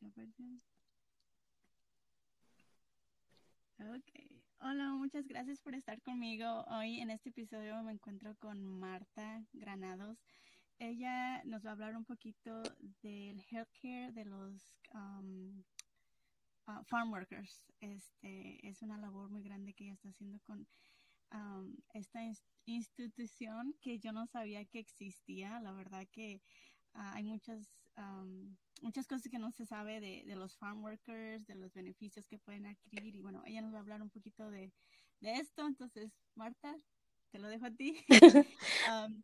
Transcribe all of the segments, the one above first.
Okay. Hola, muchas gracias por estar conmigo. Hoy en este episodio me encuentro con Marta Granados. Ella nos va a hablar un poquito del healthcare de los um, uh, farm workers. Este es una labor muy grande que ella está haciendo con um, esta institución que yo no sabía que existía. La verdad que uh, hay muchas um, muchas cosas que no se sabe de, de, los farm workers, de los beneficios que pueden adquirir y bueno, ella nos va a hablar un poquito de, de esto. Entonces, Marta, te lo dejo a ti. um,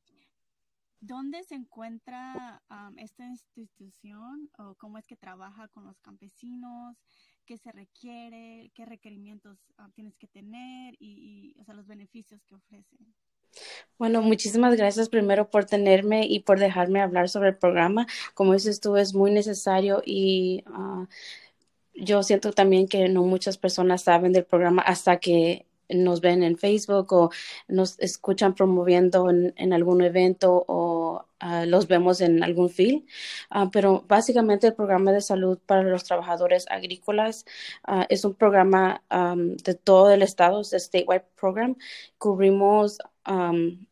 ¿Dónde se encuentra um, esta institución o cómo es que trabaja con los campesinos? ¿Qué se requiere? ¿Qué requerimientos tienes que tener? Y, y, o sea, los beneficios que ofrece. Bueno, muchísimas gracias primero por tenerme y por dejarme hablar sobre el programa. Como dices tú, es muy necesario y uh, yo siento también que no muchas personas saben del programa hasta que nos ven en Facebook o nos escuchan promoviendo en, algún evento o uh, los vemos en algún film. Uh, pero básicamente el programa de salud para los trabajadores agrícolas es un programa de todo el estado, es statewide program. Cubrimos um,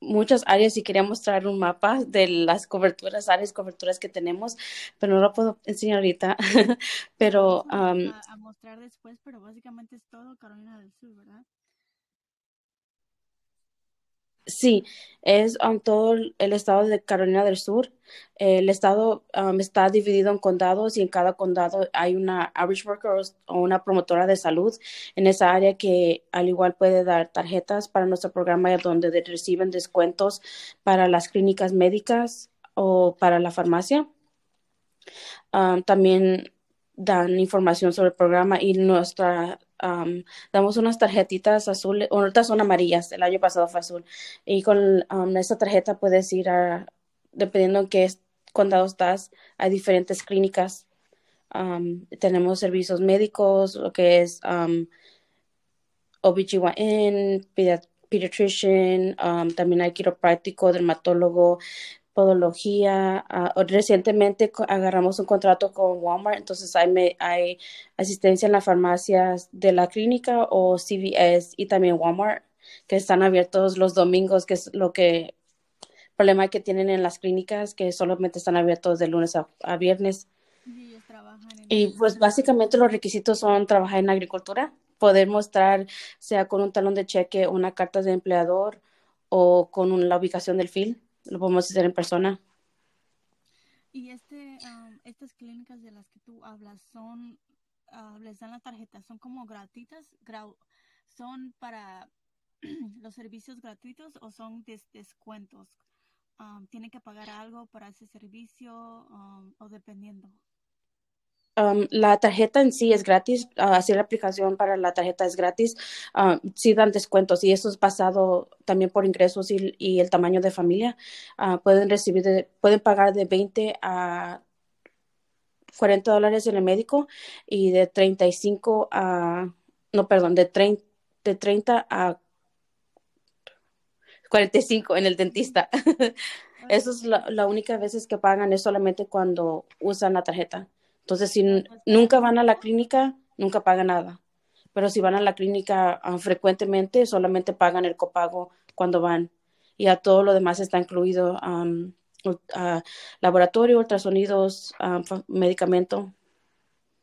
muchas áreas y quería mostrar un mapa de las coberturas, áreas coberturas que tenemos, pero no lo puedo enseñar ahorita. pero um, a, a, mostrar después, pero básicamente es todo Carolina del Sur, ¿verdad? Sí, es um, todo el estado de Carolina del Sur. El estado um, está dividido en condados y en cada condado hay una average worker o una promotora de salud en esa área que al igual puede dar tarjetas para nuestro programa donde reciben descuentos para las clínicas médicas o para la farmacia. Um, también dan información sobre el programa y nuestra um, damos unas tarjetitas azules, otras son amarillas, el año pasado fue azul, y con um, esta tarjeta puedes ir a, dependiendo en qué condado estás, hay diferentes clínicas, um, tenemos servicios médicos, lo que es OBGYN, pediatrician, um, también hay quiropráctico, dermatólogo, podología. Uh, recientemente agarramos un contrato con Walmart, entonces hay, me, hay asistencia en las farmacias de la clínica o CVS y también Walmart, que están abiertos los domingos, que es lo que problema que tienen en las clínicas, que solamente están abiertos de lunes a, a viernes. Y, y pues básicamente los requisitos son trabajar en agricultura, poder mostrar, sea con un talón de cheque, una carta de empleador o con un, la ubicación del FIL lo podemos hacer en persona. Y este, estas clínicas de las que tú hablas son, uh, les dan la tarjeta, son como gratuitas, son para los servicios gratuitos o son des descuentos. ¿Tienen que pagar algo para ese servicio o dependiendo? Um, la tarjeta en sí es gratis, uh, así la aplicación para la tarjeta es gratis, uh, sí dan descuentos y eso es basado también por ingresos y, y el tamaño de familia. Uh, pueden recibir, de, pueden pagar de 20 a 40 dólares en el médico y de 35 a, no, perdón, de 30, de 30 a 45 en el dentista. Eso es la, la única veces que pagan, es solamente cuando usan la tarjeta. Entonces, si nunca van a la clínica, nunca pagan nada. Pero si van a la clínica uh, frecuentemente, solamente pagan el copago cuando van. Y a todo lo demás está incluido um, uh, laboratorio, ultrasonidos, uh, medicamento.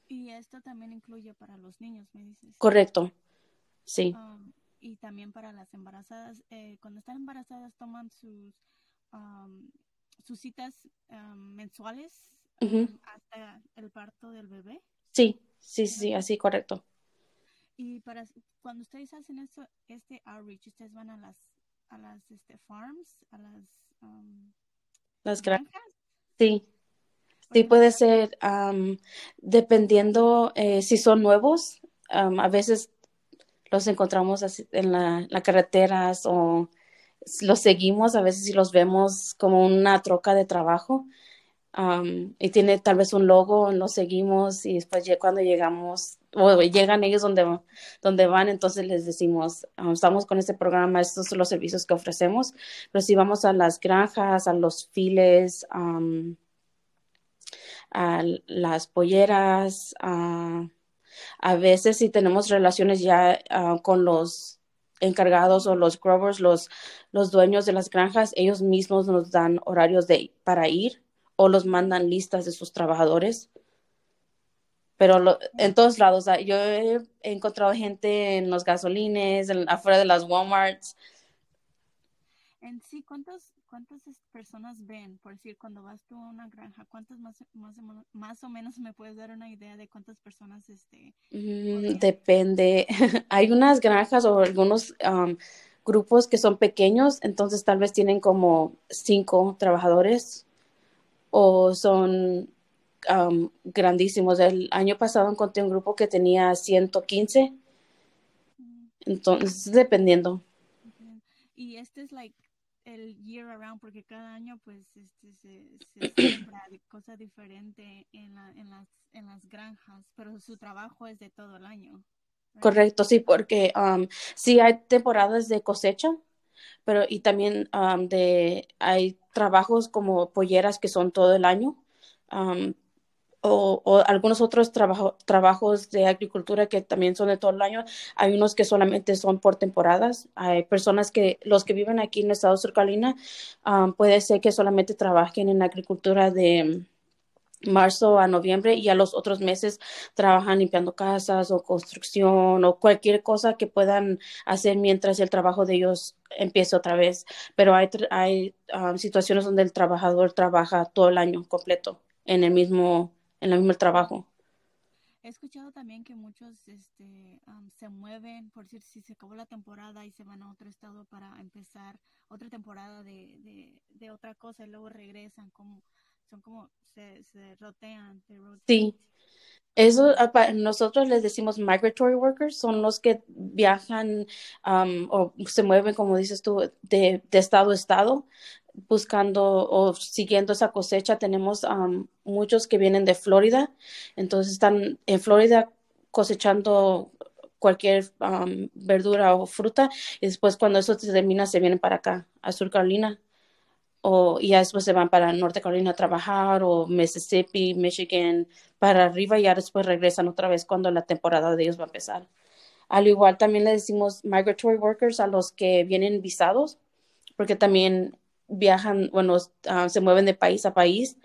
Y esto también incluye para los niños, me dices. Correcto, sí. Um, y también para las embarazadas. Eh, cuando están embarazadas, toman sus, um, sus citas mensuales Uh -huh. hasta el parto del bebé. Sí, sí, sí, así correcto. Y para cuando ustedes hacen esto, este outreach, ustedes van a las a las este, farms, a las um, las granjas. Sí. Sí, puede ser um, dependiendo eh, si son nuevos. Um, a veces los encontramos así en la, la carreteras o los seguimos, a veces si los vemos como una troca de trabajo. Um, y tiene tal vez un logo, lo seguimos y después cuando llegamos o llegan ellos donde, donde van, entonces les decimos, um, estamos con este programa, estos son los servicios que ofrecemos, pero si vamos a las granjas, a los files, um, a las polleras, a, a veces si tenemos relaciones ya ah, con los encargados o los growers, los, los dueños de las granjas, ellos mismos nos dan horarios de, para ir o los mandan listas de sus trabajadores. Pero en todos lados, yo he, encontrado gente en los gasolines, afuera de las Walmarts. En sí, ¿cuántos, ¿cuántas personas ven? Por decir, cuando vas tú a una granja, ¿cuántas más, más, o menos me puedes dar una idea de cuántas personas este? Mm, depende. Hay unas granjas o algunos grupos que son pequeños, entonces tal vez tienen como cinco trabajadores o son grandísimos. El año pasado encontré un grupo que tenía 115. Entonces, dependiendo. Y este es like el year around porque cada año pues este se, se cosa diferente en, la, en, las, en las granjas, pero su trabajo es de todo el año. Correcto, sí, porque um, sí hay temporadas de cosecha, pero y también de hay trabajos como polleras que son todo el año o, algunos otros trabajos de agricultura que también son de todo el año. Hay unos que solamente son por temporadas. Hay personas que, los que viven aquí en el estado de Sur Carolina, puede ser que solamente trabajen en agricultura de marzo a noviembre y a los otros meses trabajan limpiando casas o construcción o cualquier cosa que puedan hacer mientras el trabajo de ellos empiece otra vez. Pero hay, hay situaciones donde el trabajador trabaja todo el año completo en el mismo en el mismo trabajo. He escuchado también que muchos este, se mueven, por decir, si se acabó la temporada y se van a otro estado para empezar otra temporada de, de, otra cosa y luego regresan, como son como se, se rotean. Sí, eso nosotros les decimos migratory workers, son los que viajan o se mueven, como dices tú, de, de estado a estado buscando o siguiendo esa cosecha. Tenemos muchos que vienen de Florida, entonces están en Florida cosechando cualquier verdura o fruta y después cuando eso se termina se vienen para acá, a Sur Carolina. O, ya después se van para Norte Carolina a trabajar o Mississippi, Michigan, para arriba y ya después regresan otra vez cuando la temporada de ellos va a empezar. Al igual también le decimos migratory workers a los que vienen visados, porque también viajan, bueno, ah, se mueven de país a país.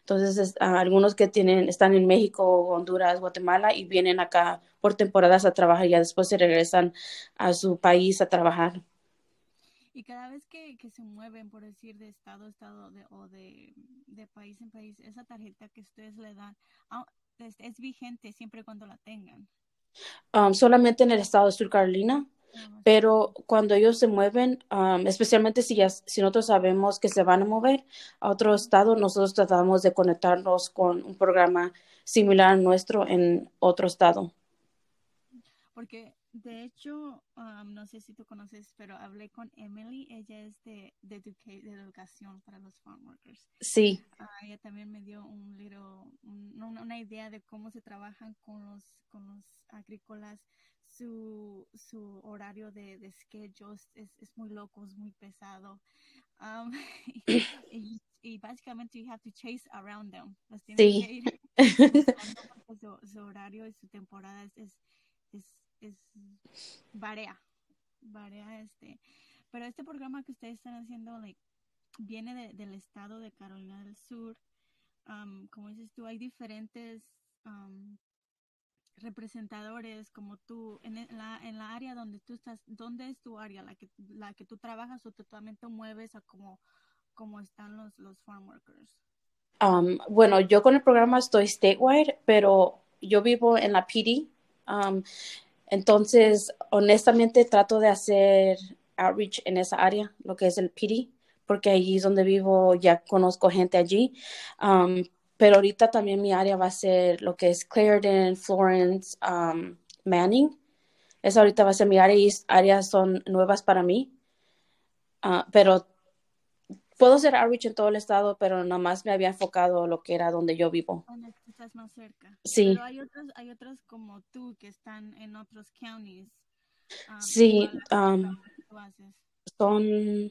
Entonces, ah, algunos que tienen, están en México, Honduras, Guatemala y vienen acá por temporadas a trabajar y ya después se regresan a su país a trabajar. Y cada vez que, que se mueven, por decir, de estado a estado o de, país en país, esa tarjeta que ustedes le dan ah, es, vigente siempre cuando la tengan. solamente en el estado de Sur Carolina pero cuando ellos se mueven, especialmente si, ya, si nosotros sabemos que se van a mover a otro estado, nosotros tratamos de conectarnos con un programa similar al nuestro en otro estado. Porque de hecho, no sé si tú conoces, pero hablé con Emily, ella es de, de, educación para los farm workers. Sí. Ah, ella también me dio un una, idea de cómo se trabajan con los, con los agrícolas su, su horario de, de schedules es, es, muy loco, es muy pesado. Um, y, y, básicamente you have to chase around them. sí. su, horario y su temporada es, es, es, es varía, varía este. Pero este programa que ustedes están haciendo like, viene de, del estado de Carolina del Sur. Um, como dices tú, hay diferentes um, representadores como tú en la, en la área donde tú estás, ¿dónde es tu área? La que, la que tú trabajas o totalmente mueves a cómo están los, los farm workers? Um, bueno, yo con el programa estoy statewide, pero yo vivo en la PD. Um, entonces, honestamente, trato de hacer outreach en esa área, lo que es el PD, porque allí es donde vivo, ya conozco gente allí. Um, pero ahorita también mi área va a ser lo que es Clarendon, Florence, um, Manning. Esa ahorita va a ser mi área y áreas son nuevas para mí. Ah, pero puedo hacer outreach en todo el estado, pero nada más me había enfocado lo que era donde yo vivo. Donde estás más cerca. Sí. Pero hay otros, hay otros como tú que están en otros counties. Um, sí. Um, son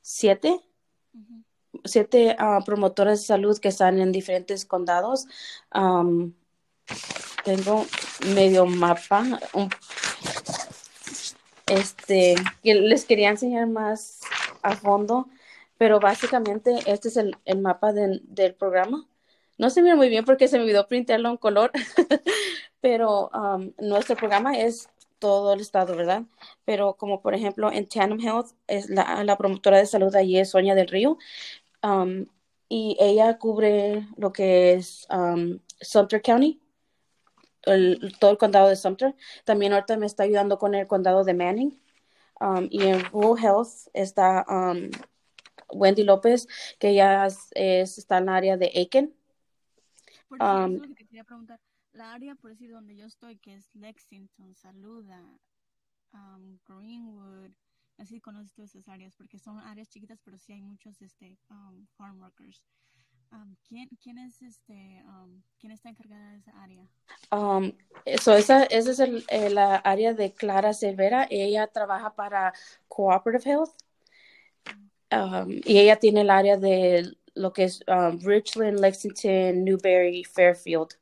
siete. siete uh, promotoras de salud que están en diferentes condados. Um, tengo medio mapa, un, este, les quería enseñar más a fondo, pero básicamente este es el, el mapa de, del programa. No se mira muy bien porque se me olvidó printarlo en color, pero um, nuestro programa es todo el estado, ¿verdad? Pero como por ejemplo en Tandem Health, es la, la promotora de salud allí es Sonia del Río, um, y ella cubre lo que es um, Sumter County, el, todo el condado de Sumter. También ahorita me está ayudando con el condado de Manning. Um, y en Rural Health está um, Wendy López, que ella es, es, está en el área de Aiken. Por eso um, es lo que te quería preguntar. La área, por decir, donde yo estoy, que es Lexington, Saluda, um, Greenwood, así conoces todas esas áreas, porque son áreas chiquitas, pero sí hay muchos este, um, farm workers. Um, ¿quién, ¿quién, es este, um, quién está encargada de esa área? Um, so esa, esa es el, la área de Clara Cervera. Ella trabaja para Cooperative Health. Um, y ella tiene el área de lo que es Richland, Lexington, Newberry, Fairfield.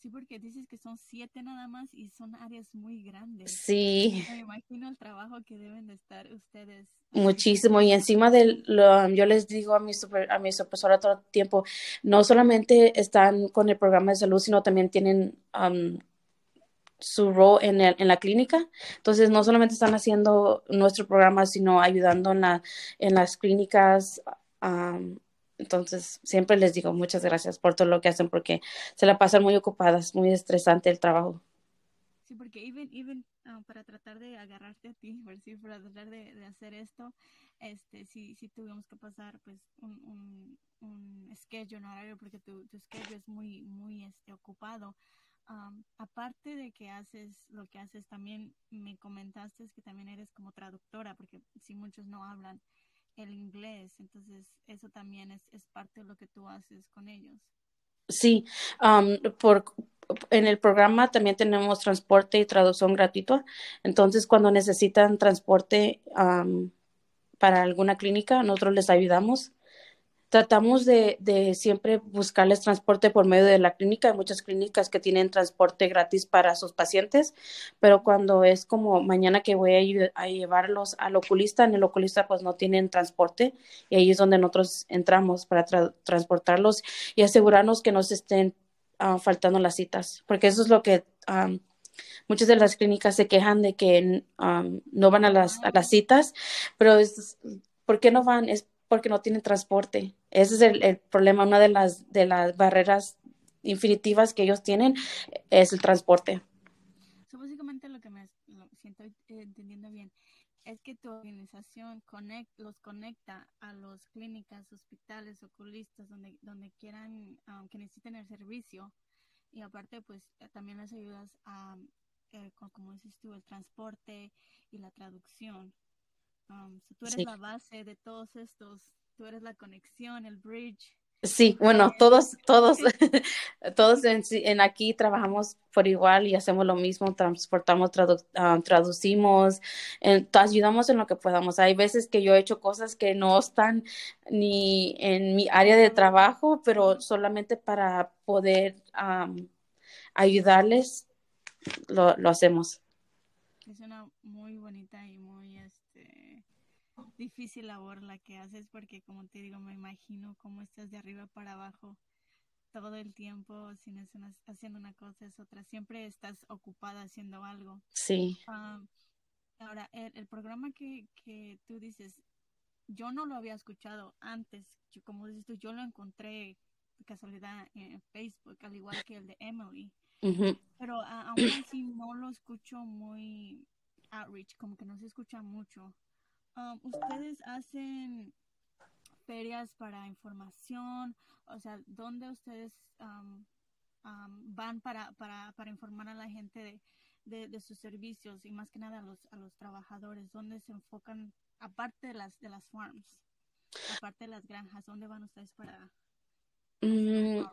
Sí, porque dices que son siete nada más y son áreas muy grandes. Sí. Me imagino el trabajo que deben de estar ustedes. Muchísimo. Y encima de lo, yo les digo a mi, super, a mi supervisora todo el tiempo, no solamente están con el programa de salud, sino también tienen um, su rol en, el, en la clínica. Entonces, no solamente están haciendo nuestro programa, sino ayudando en, la, en las clínicas. Um, entonces, siempre les digo muchas gracias por todo lo que hacen porque se la pasan muy ocupadas, muy estresante el trabajo. Sí, porque even, even um, para tratar de agarrarte a ti, sí, para tratar de, de, hacer esto, este, sí, sí tuvimos que pasar pues un, un, un schedule, un horario, porque tu, tu schedule es muy, muy este, ocupado. Um, aparte de que haces lo que haces, también me comentaste que también eres como traductora, porque si muchos no hablan el inglés, entonces eso también es, es parte de lo que tú haces con ellos. Sí, um, por, en el programa también tenemos transporte y traducción gratuito, entonces cuando necesitan transporte para alguna clínica, nosotros les ayudamos tratamos de, de, siempre buscarles transporte por medio de la clínica. Hay muchas clínicas que tienen transporte gratis para sus pacientes, pero cuando es como mañana que voy a, a llevarlos al oculista, en el oculista pues no tienen transporte y ahí es donde nosotros entramos para tra transportarlos y asegurarnos que no se estén uh, faltando las citas, porque eso es lo que... Um, muchas de las clínicas se quejan de que um, no van a las, a las citas, pero es, ¿por qué no van? Es porque no tienen transporte. Ese es el, el, problema, una de las, de las barreras infinitivas que ellos tienen es el transporte. So, básicamente lo que me lo siento eh, entendiendo bien es que tu organización los conecta a las clínicas, hospitales, oculistas, donde, donde quieran, um, que necesiten el servicio. Y aparte, pues también les ayudas a, eh, como dices tú, el transporte y la traducción. Um, so tú eres sí. la base de todos estos, tú eres la conexión, el bridge. Sí, bueno, todos, todos, todos en, en, aquí trabajamos por igual y hacemos lo mismo, transportamos, tradu uh, traducimos, en, ayudamos en lo que podamos. Hay veces que yo he hecho cosas que no están ni en mi área de trabajo, pero solamente para poder um, ayudarles, lo, lo hacemos. Es una muy bonita y muy difícil labor la que haces porque como te digo, me imagino cómo estás de arriba para abajo todo el tiempo, si no estás haciendo una cosa es otra, siempre estás ocupada haciendo algo. Sí. Um, ahora, el, el programa que, que, tú dices, yo no lo había escuchado antes, yo, como dices tú, yo lo encontré de casualidad en Facebook, al igual que el de Emily, uh -huh. pero a, aún así no lo escucho muy outreach, como que no se escucha mucho. Um, ustedes hacen ferias para información, o sea, ¿dónde ustedes um, um, van para, para, para, informar a la gente de, de, de, sus servicios y más que nada a los, a los trabajadores? ¿Dónde se enfocan, aparte de las, de las farms, aparte de las granjas, dónde van ustedes para... Mm,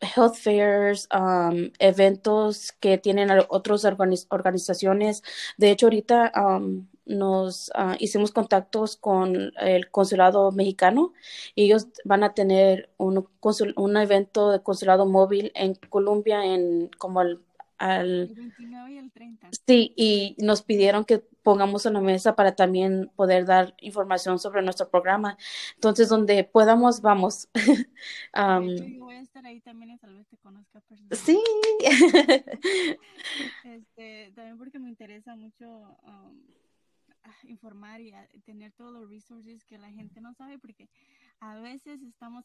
health fairs, um, eventos que tienen otras organiz organizaciones. De hecho, ahorita um, nos ah, hicimos contactos con el consulado mexicano y ellos van a tener un, un evento de consulado móvil en Colombia en como el al... El 29 y el 30. Sí, y nos pidieron que pongamos en la mesa para también poder dar información sobre nuestro programa. Entonces, donde podamos, vamos. um, yo voy a estar ahí también y tal vez te conozca Sí. este, también porque me interesa mucho um, informar y tener todos los resources que la gente no sabe, porque a veces estamos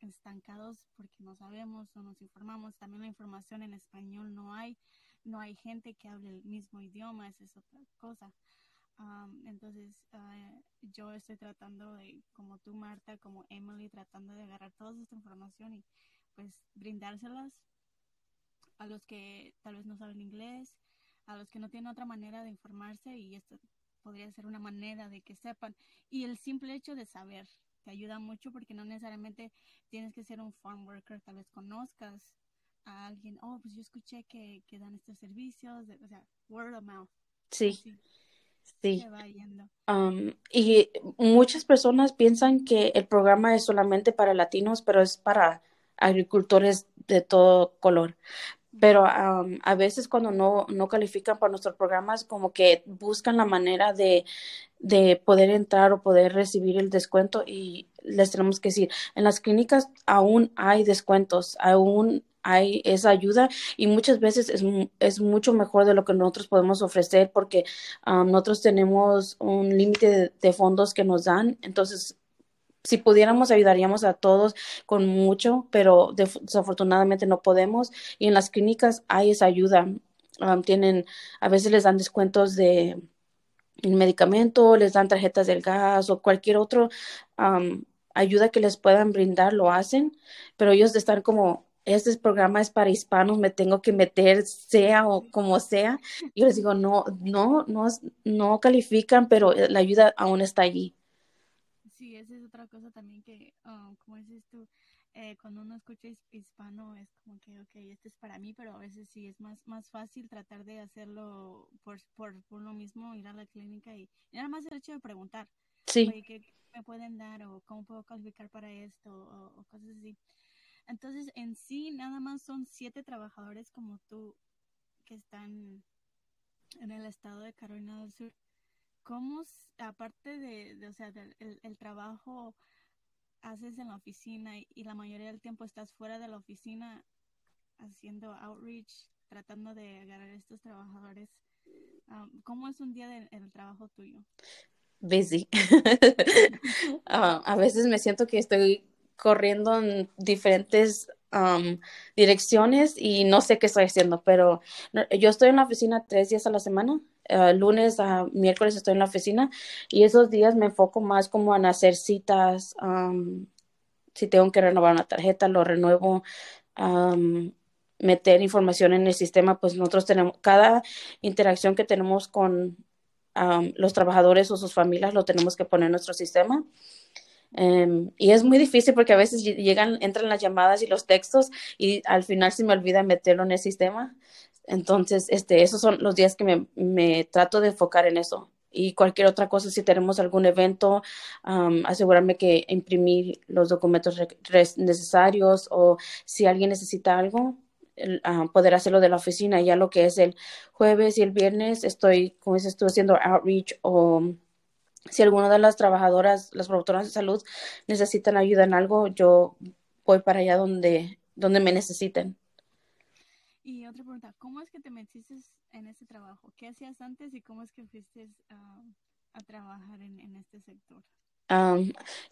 estancados porque no sabemos o nos informamos. También la información en español no hay, no hay gente que hable el mismo idioma, esa es otra cosa. entonces, ah, yo estoy tratando de, como tú, Marta, como Emily, tratando de agarrar toda esta información y pues brindárselas a los que tal vez no saben inglés, a los que no tienen otra manera de informarse y esto podría ser una manera de que sepan. Y el simple hecho de saber te ayuda mucho porque no necesariamente tienes que ser un farm worker, tal vez conozcas a alguien, oh, pues yo escuché que, que dan estos servicios, o sea, word of mouth. Sí. Sí. Um, y muchas personas piensan que el programa es solamente para latinos, pero es para agricultores de todo color pero a veces cuando no, no califican para nuestros programas, como que buscan la manera de, de poder entrar o poder recibir el descuento y les tenemos que decir, en las clínicas aún hay descuentos, aún hay esa ayuda y muchas veces es, es mucho mejor de lo que nosotros podemos ofrecer porque nosotros tenemos un límite de, de, fondos que nos dan, entonces si pudiéramos ayudaríamos a todos con mucho, pero desafortunadamente no podemos. Y en las clínicas hay esa ayuda. tienen, a veces les dan descuentos de medicamento, les dan tarjetas del gas o cualquier otro ayuda que les puedan brindar, lo hacen, pero ellos están como, este programa es para hispanos, me tengo que meter sea o como sea. Yo les digo, no, no, no, no califican, pero la ayuda aún está allí sí, esa es otra cosa también que, um, como dices tú, eh, cuando uno escucha hispano es como que, ok, este es para mí, pero a veces sí es más, más fácil tratar de hacerlo por, por, uno mismo, ir a la clínica y, nada más el hecho de preguntar, sí. ¿qué, me pueden dar o cómo puedo calificar para esto o, cosas así. Entonces, en sí, nada más son siete trabajadores como tú que están en el estado de Carolina del Sur. ¿Cómo, aparte de, o sea, del el, trabajo haces en la oficina y, la mayoría del tiempo estás fuera de la oficina haciendo outreach, tratando de agarrar a estos trabajadores? Um, ¿Cómo es un día del trabajo tuyo? Busy. Ah, a veces me siento que estoy corriendo en diferentes um, direcciones y no sé qué estoy haciendo, pero yo estoy en la oficina tres días a la semana eh, lunes a miércoles estoy en la oficina y esos días me enfoco más como en hacer citas, si tengo que renovar una tarjeta, lo renuevo, meter información en el sistema, pues nosotros tenemos, cada interacción que tenemos con los trabajadores o sus familias lo tenemos que poner en nuestro sistema. Em, y es muy difícil porque a veces llegan, entran las llamadas y los textos y al final se me olvida meterlo en el sistema. Entonces, este, esos son los días que me, me trato de enfocar en eso. Y cualquier otra cosa, si tenemos algún evento, asegurarme que imprimir los documentos necesarios o si alguien necesita algo, poder hacerlo de la oficina. Ya lo que es el jueves y el viernes, estoy, como dices tú, haciendo outreach o si alguna de las trabajadoras, las promotoras de salud necesitan ayuda en algo, yo voy para allá donde, donde me necesiten. Y otra pregunta, ¿cómo es que te metiste en este trabajo? ¿Qué hacías antes y cómo es que fuiste a trabajar en, este sector?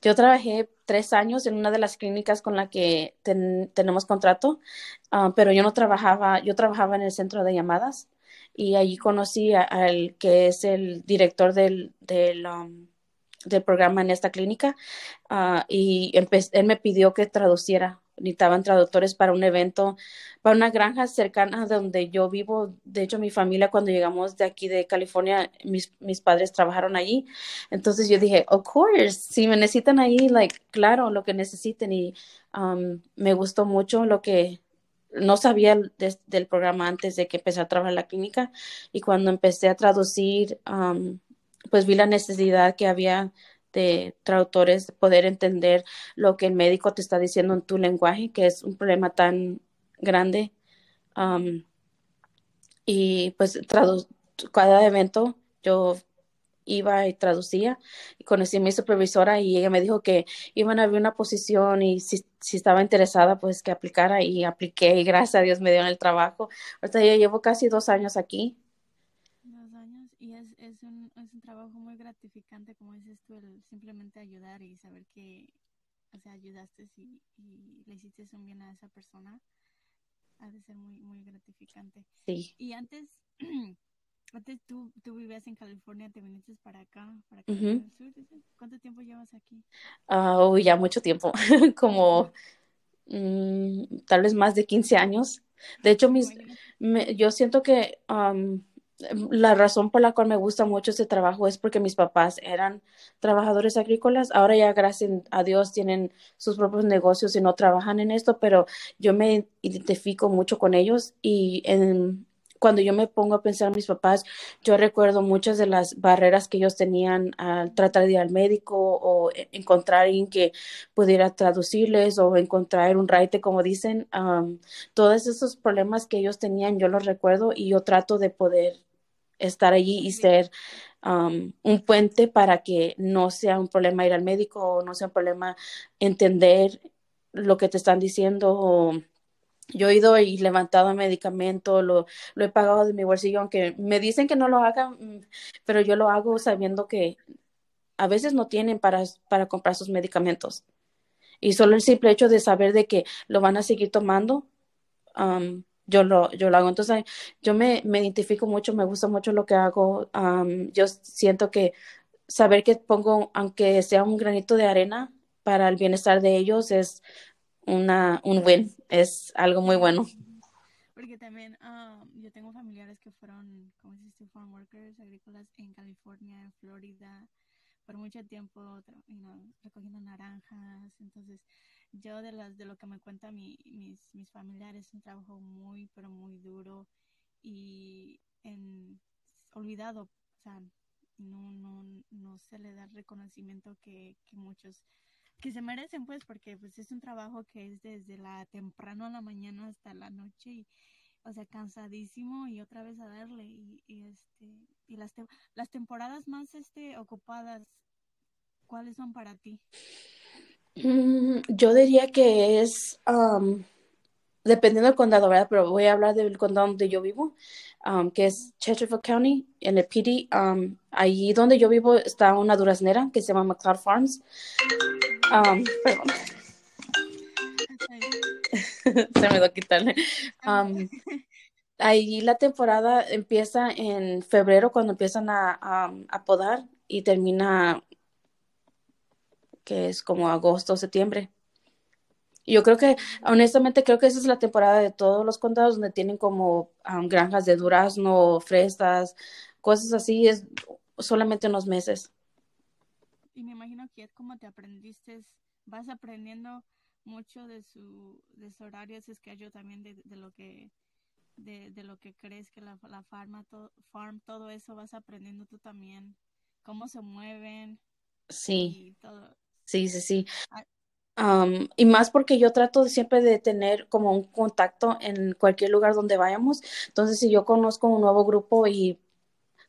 yo trabajé tres años en una de las clínicas con la que tenemos contrato, ah, pero yo no trabajaba, yo trabajaba en el centro de llamadas y allí conocí al que es el director del, del, del programa en esta clínica uh, y él me pidió que traduciera necesitaban traductores para un evento, para una granja cercana donde yo vivo. De hecho, mi familia, cuando llegamos de aquí de California, mis, mis padres trabajaron allí. Entonces yo dije, of course, si me necesitan ahí, like, claro, lo que necesiten. Y um, me gustó mucho lo que no sabía del programa antes de que empecé a trabajar en la clínica. Y cuando empecé a traducir, um, pues vi la necesidad que había de traductores poder entender lo que el médico te está diciendo en tu lenguaje, que es un problema tan grande. Y pues cada evento yo iba y traducía y conocí a mi supervisora y ella me dijo que iban a abrir una posición y si, si estaba interesada pues que aplicara y apliqué y gracias a Dios me dieron el trabajo. Ahorita ya llevo casi dos años aquí. Es, un, es un trabajo muy gratificante como dices tú, el simplemente ayudar y saber que, o sea, ayudaste y, y le hiciste un bien a esa persona. Ha de ser muy, muy gratificante. Sí. Y antes, Antes tú, tú vivías en California, te viniste para acá, para acá sur. ¿Cuánto tiempo llevas aquí? Uh, ya mucho tiempo, como um, tal vez más de 15 años. De hecho, mis, me, yo siento que um, la razón por la cual me gusta mucho este trabajo es porque mis papás eran trabajadores agrícolas. Ahora ya, gracias a Dios, tienen sus propios negocios y no trabajan en esto, pero yo me identifico mucho con ellos y en cuando yo me pongo a pensar en mis papás, yo recuerdo muchas de las barreras que ellos tenían al tratar de ir al médico o e, encontrar alguien que pudiera traducirles o encontrar un raite, como dicen. todos esos problemas que ellos tenían, yo los recuerdo y yo trato de poder estar allí y ser un puente para que no sea un problema ir al médico o no sea un problema entender lo que te están diciendo o yo he ido y levantado medicamento, lo, lo he pagado de mi bolsillo, aunque me dicen que no lo haga, mm, pero yo lo hago sabiendo que a veces no tienen para, para comprar sus medicamentos. Y solo el simple hecho de saber de que lo van a seguir tomando, yo, lo, yo lo hago. Entonces, yo me, me, identifico mucho, me gusta mucho lo que hago. yo siento que saber que pongo, aunque sea un granito de arena para el bienestar de ellos, es una, un win, es algo muy bueno. Porque también um, yo tengo familiares que fueron, como dices farm workers agrícolas en California, en Florida, por mucho tiempo recogiendo naranjas. Entonces, yo de las de lo que me cuentan mi, mis, mis familiares, es un trabajo muy, pero muy duro y en, olvidado. O sea, no, no, no se le da el reconocimiento que, que muchos que se merecen pues porque pues es un trabajo que es desde la temprano a la mañana hasta la noche y o sea cansadísimo y otra vez a darle y, este y las las temporadas más este ocupadas cuáles son para ti mm, yo diría que es dependiendo del condado verdad pero voy a hablar del condado donde yo vivo que es Chesterfield County en el PD ahí donde yo vivo está una duraznera que se llama McCloud Farms Um, perdón. Se me dio quitarle. Um, ahí la temporada empieza en febrero cuando empiezan a, a, podar y termina que es como agosto, septiembre. Yo creo que, honestamente, creo que esa es la temporada de todos los condados donde tienen como granjas de durazno, fresas, cosas así, es solamente unos meses y me imagino que es como te aprendiste, vas aprendiendo mucho de su, de su horario, ese yo también de, de, lo que de, de, lo que crees que la, la farma, farm, todo eso vas aprendiendo tú también, cómo se mueven. Sí. Sí, sí, sí. Um, y más porque yo trato siempre de tener como un contacto en cualquier lugar donde vayamos. Entonces, si yo conozco un nuevo grupo y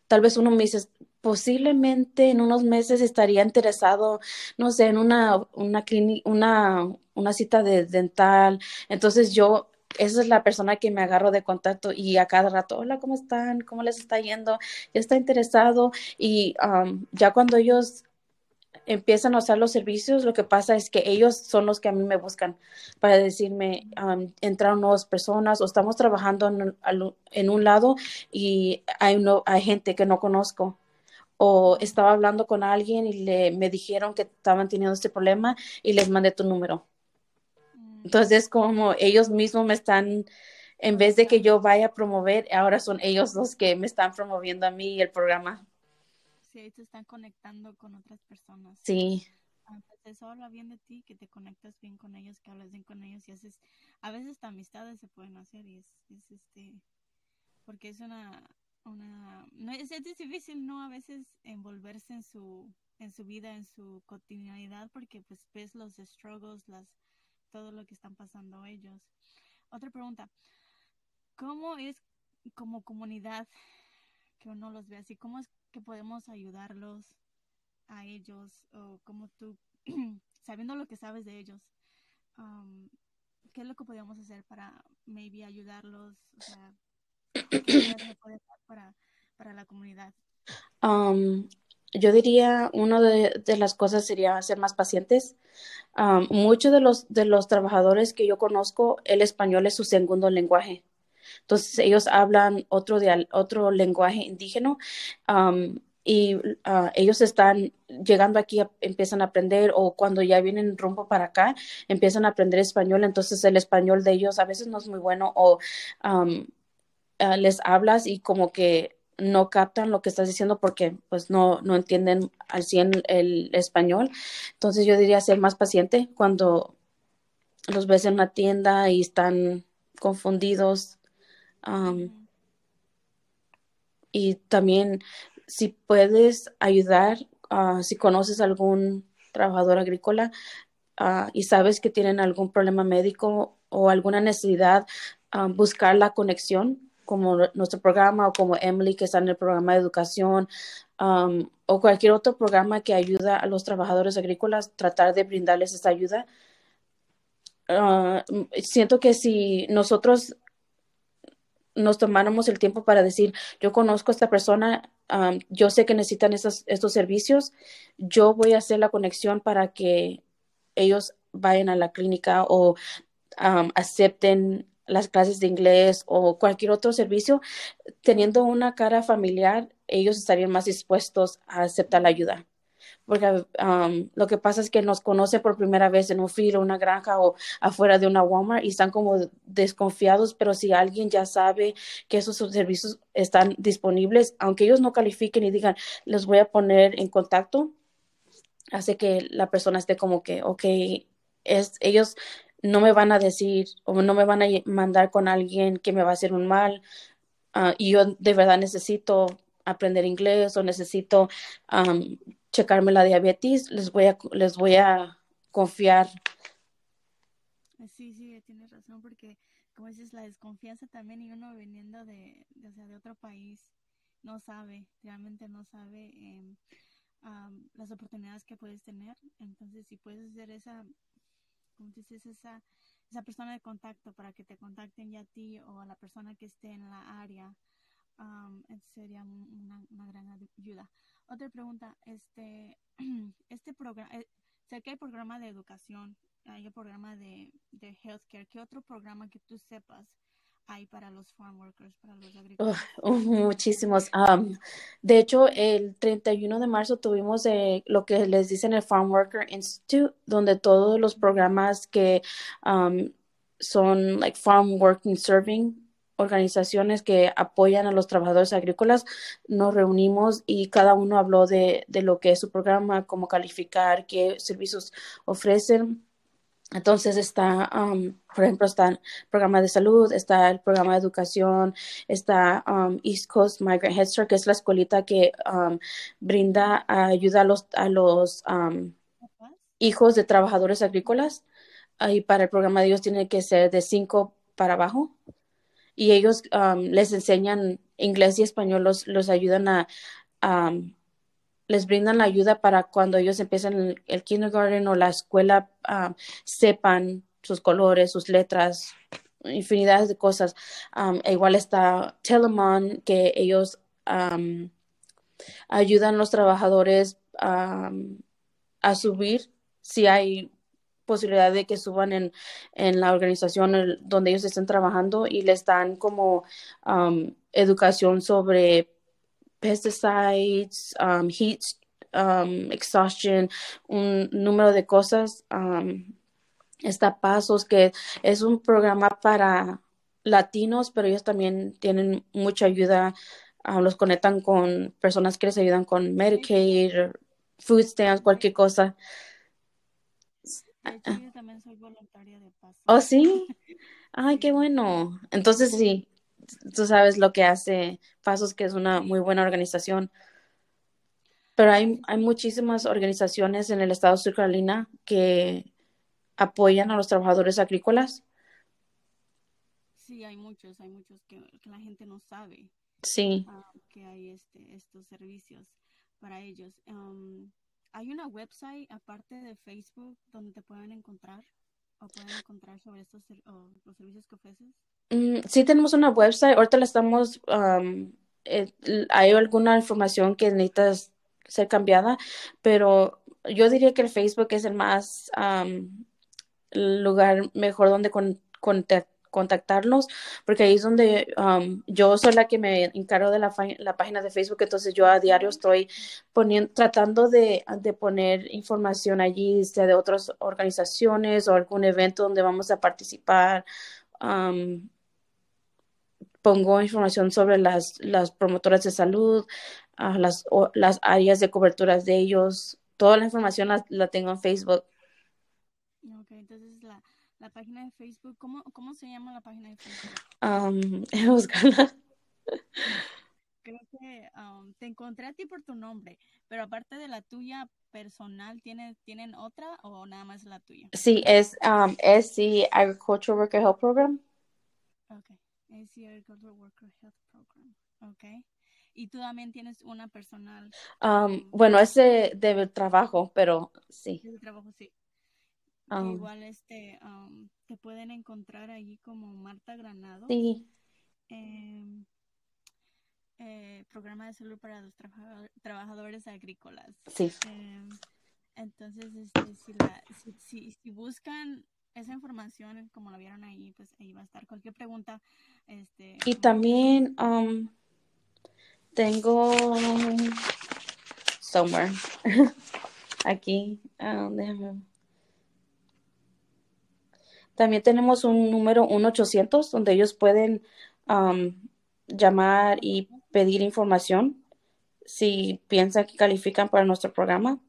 tal vez uno me dice, posiblemente en unos meses estaría interesado, no sé, en una, una, una, una cita de dental. Entonces yo, esa es la persona que me agarro de contacto y a cada rato, hola, ¿cómo están? ¿Cómo les está yendo? Ya está interesado y um, ya cuando ellos empiezan a usar los servicios, lo que pasa es que ellos son los que a mí me buscan para decirme, um, entraron nuevas personas o estamos trabajando en, en un lado y hay, no, hay gente que no conozco o estaba hablando con alguien y le, me dijeron que estaban teniendo este problema y les mandé tu número. Mm. Entonces, como ellos mismos me están, en vez de que yo vaya a promover, ahora son ellos los que me están promoviendo a mí y el programa. Sí, se están conectando con otras personas. Sí. Entonces, eso habla bien de ti, que te conectas bien con ellos, que hablas bien con ellos y haces, a veces amistades se pueden hacer y es, es este, porque es una, una no es, es difícil no a veces envolverse en su en su vida en su cotidianidad porque pues ves los struggles las todo lo que están pasando ellos otra pregunta cómo es como comunidad que uno los ve así cómo es que podemos ayudarlos a ellos o cómo tú sabiendo lo que sabes de ellos qué es lo que podemos hacer para maybe ayudarlos o sea para, para la comunidad? Um, yo diría, una de, de, las cosas sería ser más pacientes. Um, muchos de los, de los trabajadores que yo conozco, el español es su segundo lenguaje. Entonces, ellos hablan otro, de, otro lenguaje indígena um, y uh, ellos están llegando aquí, empiezan a aprender o cuando ya vienen rumbo para acá, empiezan a aprender español. Entonces, el español de ellos a veces no es muy bueno o uh, les hablas y como que no captan lo que estás diciendo porque pues no, no entienden al 100 el español. Entonces yo diría ser más paciente cuando los ves en una tienda y están confundidos. Um, y también si puedes ayudar, uh, si conoces algún trabajador agrícola uh, y sabes que tienen algún problema médico o alguna necesidad, uh, buscar la conexión como nuestro programa o como Emily que está en el programa de educación um, o cualquier otro programa que ayuda a los trabajadores agrícolas, tratar de brindarles esta ayuda. Uh, siento que si nosotros nos tomáramos el tiempo para decir, yo conozco a esta persona, um, yo sé que necesitan estos, servicios, yo voy a hacer la conexión para que ellos vayan a la clínica o acepten las clases de inglés o cualquier otro servicio, teniendo una cara familiar, ellos estarían más dispuestos a aceptar la ayuda. Porque um, lo que pasa es que nos conoce por primera vez en un filo, una granja o afuera de una Walmart y están como desconfiados, pero si alguien ya sabe que esos servicios están disponibles, aunque ellos no califiquen y digan, les voy a poner en contacto, hace que la persona esté como que, ok, ellos no me van a decir o no me van a mandar con alguien que me va a hacer un mal uh, y yo de verdad necesito aprender inglés o necesito um, checarme la diabetes, les voy a, les voy a confiar. Sí, sí, tienes razón, porque como dices, la desconfianza también y uno viniendo de, de, sea, de otro país no sabe, realmente no sabe um, las oportunidades que puedes tener. Entonces, si puedes hacer esa como dices, esa, esa persona de contacto para que te contacten ya a ti o a la persona que esté en la área, um, sería una, una, gran ayuda. Otra pregunta, este, este programa, eh, sé que hay programa de educación, hay el programa de, de healthcare, ¿qué otro programa que tú sepas hay para los farm workers, para los agricultores? muchísimos. Um, de hecho, el 31 de marzo tuvimos eh, lo que les dicen el Farm Worker Institute, donde todos los programas que um, son like Farm Working Serving organizaciones que apoyan a los trabajadores agrícolas, nos reunimos y cada uno habló de, lo que es su programa, cómo calificar, qué servicios ofrecen entonces está, um, por ejemplo, está el programa de salud, está el programa de educación, está um, East Coast Migrant Head Start, que es la escuelita que um, brinda ayuda a los, a los hijos de trabajadores agrícolas. Y para el programa de ellos tiene que ser de cinco para abajo. Y ellos les enseñan inglés y español, los, los ayudan a les brindan la ayuda para cuando ellos empiecen el, kindergarten o la escuela um, sepan sus colores, sus letras, infinidades de cosas. Um, e igual está Telemon, que ellos um, ayudan a los trabajadores a subir si hay posibilidad de que suban en, en la organización donde ellos estén trabajando y les dan como educación sobre pesticides, um, heat, um, exhaustion, un número de cosas. Um, está Pasos, que es un programa para latinos, pero ellos también tienen mucha ayuda. Um, los conectan con personas que les ayudan con Medicaid, food stamps, cualquier cosa. Yo también soy voluntaria de ¿Oh, sí? Ay, qué bueno. Entonces, sí, tú sabes lo que hace Pasos, que es una muy buena organización. Pero hay, hay muchísimas organizaciones en el estado de Sur Carolina que apoyan a los trabajadores agrícolas. Sí, hay muchos, hay muchos que, que la gente no sabe. Sí. Uh, que hay este, estos servicios para ellos. Um, ¿Hay una website aparte de Facebook donde te pueden encontrar o pueden encontrar sobre estos los servicios que ofreces? Mm, sí, tenemos una website. Ahorita la estamos. Um, hay alguna información que necesita ser cambiada, pero yo diría que el Facebook es el más um, lugar mejor donde con, contactarnos, porque ahí es donde um, yo soy la que me encargo de la, la, página de Facebook, entonces yo a diario estoy poniendo, tratando de, de, poner información allí, sea de otras organizaciones o algún evento donde vamos a participar. Um, pongo información sobre las, las promotoras de salud, las, o, las áreas de coberturas de ellos. Toda la información la, la tengo en Facebook. Ok, entonces la, la, página de Facebook, ¿cómo, ¿cómo se llama la página de Facebook? Um, buscarla. Creo que um, te encontré a ti por tu nombre, pero aparte de la tuya personal, ¿tienen, ¿tienen otra o nada más la tuya? Sí, es um, SC Agricultural Worker Health Program. Ok. AC Agricultural Worker Health Program. Ok. Y tú también tienes una personal. Um, bueno, ese de trabajo, pero sí. De trabajo, sí. Um, Igual este, um, te pueden encontrar allí como Marta Granado. Sí. Eh, eh, programa de salud para los trabajadores agrícolas. Sí. Eh, entonces, este, si, la, si, si, si buscan esa información, como lo vieron ahí, pues ahí va a estar cualquier pregunta. Este, y también um, tengo somewhere aquí, um, déjame. También tenemos un número 1-800 donde ellos pueden um, llamar y pedir información si piensan que califican para nuestro programa.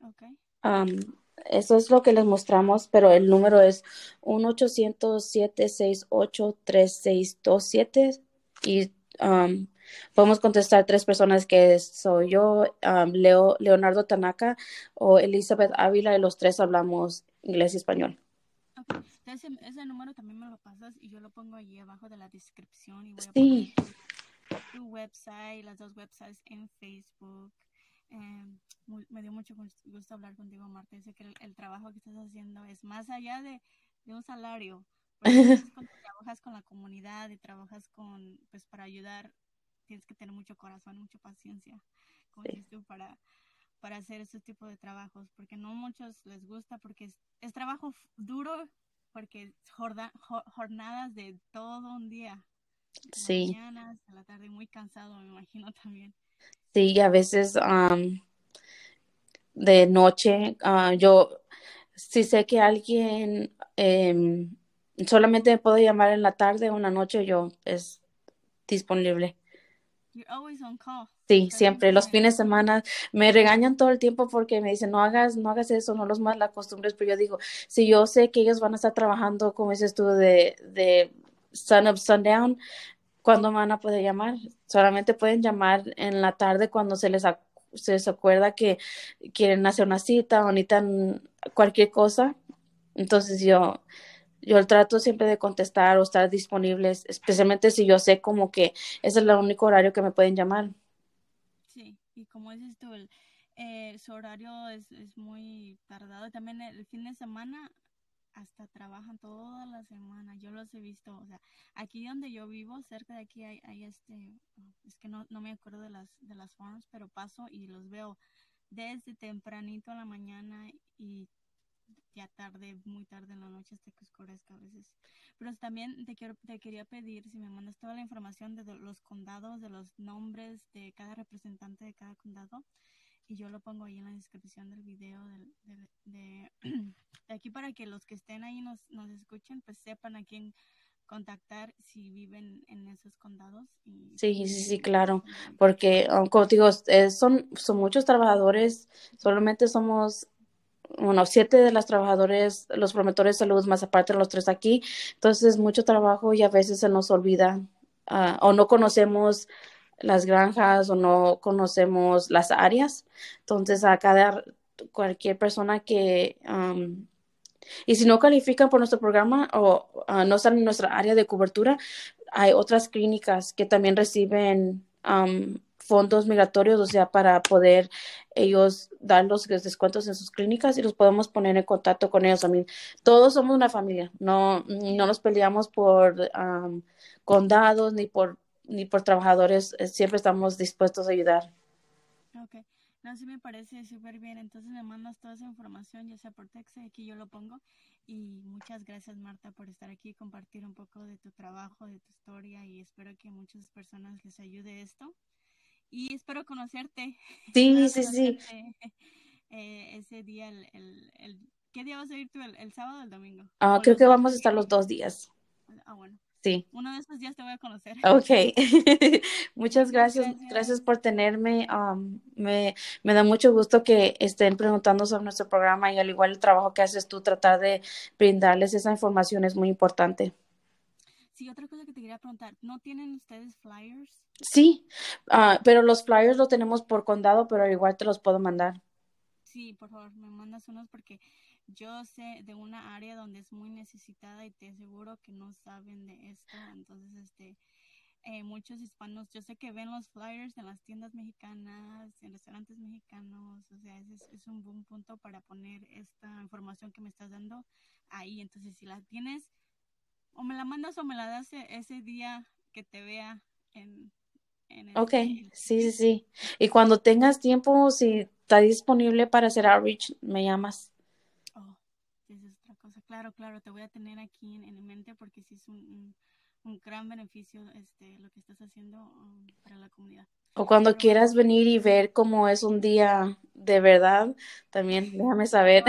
Okay. Um, eso es lo que les mostramos, pero el número es 1-800-768-3627 y um, podemos contestar tres personas que soy yo, um, Leo, Leonardo Tanaka o Elizabeth Ávila y los tres hablamos inglés y español. Ese, ese, número también me lo pasas y yo lo pongo allí abajo de la descripción y voy a sí. poner tu, tu website, las dos websites en Facebook. Eh, muy, me dio mucho gusto hablar contigo, Marta. Sé que el, el, trabajo que estás haciendo es más allá de, de un salario. Cuando trabajas con la comunidad y trabajas con, pues para ayudar, tienes que tener mucho corazón, mucha paciencia, como Sí. tú, para, para hacer ese tipo de trabajos, porque no muchos les gusta, porque es, es trabajo duro, porque es jorda- jo- jornadas de todo un día. Sí, mañana hasta la tarde, muy cansado, me imagino también. sí, y a veces um, de noche, ah, yo si sé que alguien em, solamente me puede llamar en la tarde o en la noche, yo es disponible. Sí, siempre los fines de semana me regañan todo el tiempo porque me dicen, no hagas, no hagas eso, no los mal acostumbres, pero yo digo, si yo sé que ellos van a estar trabajando, como dices tú, de, de sun up, sundown, ¿cuándo van a poder llamar? Solamente pueden llamar en la tarde cuando se les, se les acuerda que quieren hacer una cita o necesitan cualquier cosa. Entonces yo, yo trato siempre de contestar o estar disponibles, especialmente si yo sé como que ese es el único horario que me pueden llamar. Sí, y como dices tú, el, eh, su horario es, es muy tardado. También el fin de semana hasta trabajan toda la semana. Yo los he visto, o sea, aquí donde yo vivo, cerca de aquí hay, este, es que no, no me acuerdo de las, de las farms, pero paso y los veo desde tempranito en la mañana y ya tarde, muy tarde en la noche hasta que oscurezca a veces. Pero también te quiero, te quería pedir si me mandas toda la información de los condados, de los nombres de cada representante de cada condado y yo lo pongo ahí en la descripción del video del- del- de, de aquí para que los que estén ahí nos, nos escuchen pues sepan a quién contactar si viven en esos condados. Y, Sí, sí, sí, claro, porque um, como te digo, son, son muchos trabajadores, solamente somos, bueno, siete de los trabajadores, los promotores de salud, más aparte de los tres aquí, entonces mucho trabajo y a veces se nos olvida ah, o no conocemos las granjas o no conocemos las áreas. Entonces, a cada cualquier persona que um, y si no califican por nuestro programa o ah, no están en nuestra área de cobertura, hay otras clínicas que también reciben um, fondos migratorios, o sea, para poder ellos dar los descuentos en sus clínicas y los podemos poner en contacto con ellos. también. todos somos una familia, no, no nos peleamos por um, condados ni por, ni por trabajadores, eh, siempre estamos dispuestos a ayudar. Okay. No, sí me parece súper bien. Entonces me mandas toda esa información, ya sea por texto, aquí yo lo pongo. Y muchas gracias, Marta, por estar aquí y compartir un poco de tu trabajo, de tu historia. Y espero que muchas personas les ayude esto y espero conocerte. Sí, sí, sí. Eh, ese día, el, el, el, ¿qué día vas a ir tú? ¿El, sábado o el domingo? Ah, creo que vamos a estar los dos días. Ah, bueno. Sí. Uno de esos días te voy a conocer. Ok. Muchas gracias. Gracias por tenerme. Um, me, me, da mucho gusto que estén preguntando sobre nuestro programa y al igual el trabajo que haces tú, tratar de brindarles esa información es muy importante. Sí, otra cosa que te quería preguntar, ¿no tienen ustedes flyers? Sí, uh, pero los flyers los tenemos por condado, pero igual te los puedo mandar. Sí, por favor, me mandas unos porque yo sé de una área donde es muy necesitada y te aseguro que no saben de esto. Entonces, este, eh, muchos hispanos, yo sé que ven los flyers en las tiendas mexicanas, en restaurantes mexicanos, o sea, es, es un buen punto para poner esta información que me estás dando ahí. Entonces, si la tienes, o me la mandas o me la das e, ese día que te vea en... en ok, sí, sí, sí. Y cuando tengas tiempo, si está disponible para hacer outreach, me llamas. Oh, esa es otra cosa. Claro, claro, te voy a tener aquí en, en mente porque sí es un, un, gran beneficio este, lo que estás haciendo um, para la comunidad. O cuando quieras venir y ver cómo es un día de verdad, también déjame saber.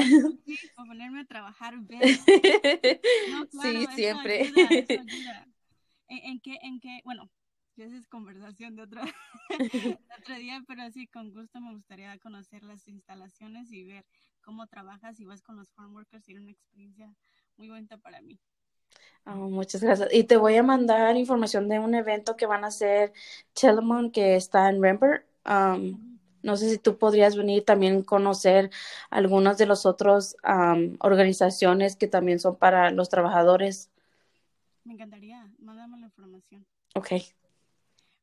Sí, o ponerme a trabajar. sí, siempre. ¿En, qué, en qué, bueno, esa es conversación de otro, otro día, pero sí, con gusto me gustaría conocer las instalaciones y ver cómo trabajas y vas con los farm workers. Sería una experiencia muy buena para mí. Oh, muchas gracias. Y te voy a mandar información de un evento que van a hacer Telemon que está en Rembert. Um, no sé si tú podrías venir también conocer algunas de las otras um, organizaciones que también son para los trabajadores. Me encantaría. Mándame la información. Ok.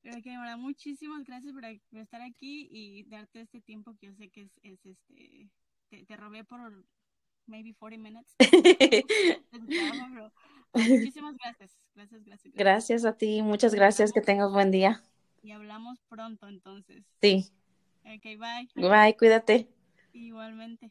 Pero que, muchísimas gracias por, estar aquí y darte este tiempo que yo sé que es, es este, te, te robé por maybe 40 minutes. muchísimas gracias. Gracias, gracias. Gracias a ti, muchas gracias, que tengas buen día. Y hablamos pronto entonces. Sí. Ok, bye. Bye, cuídate. Igualmente.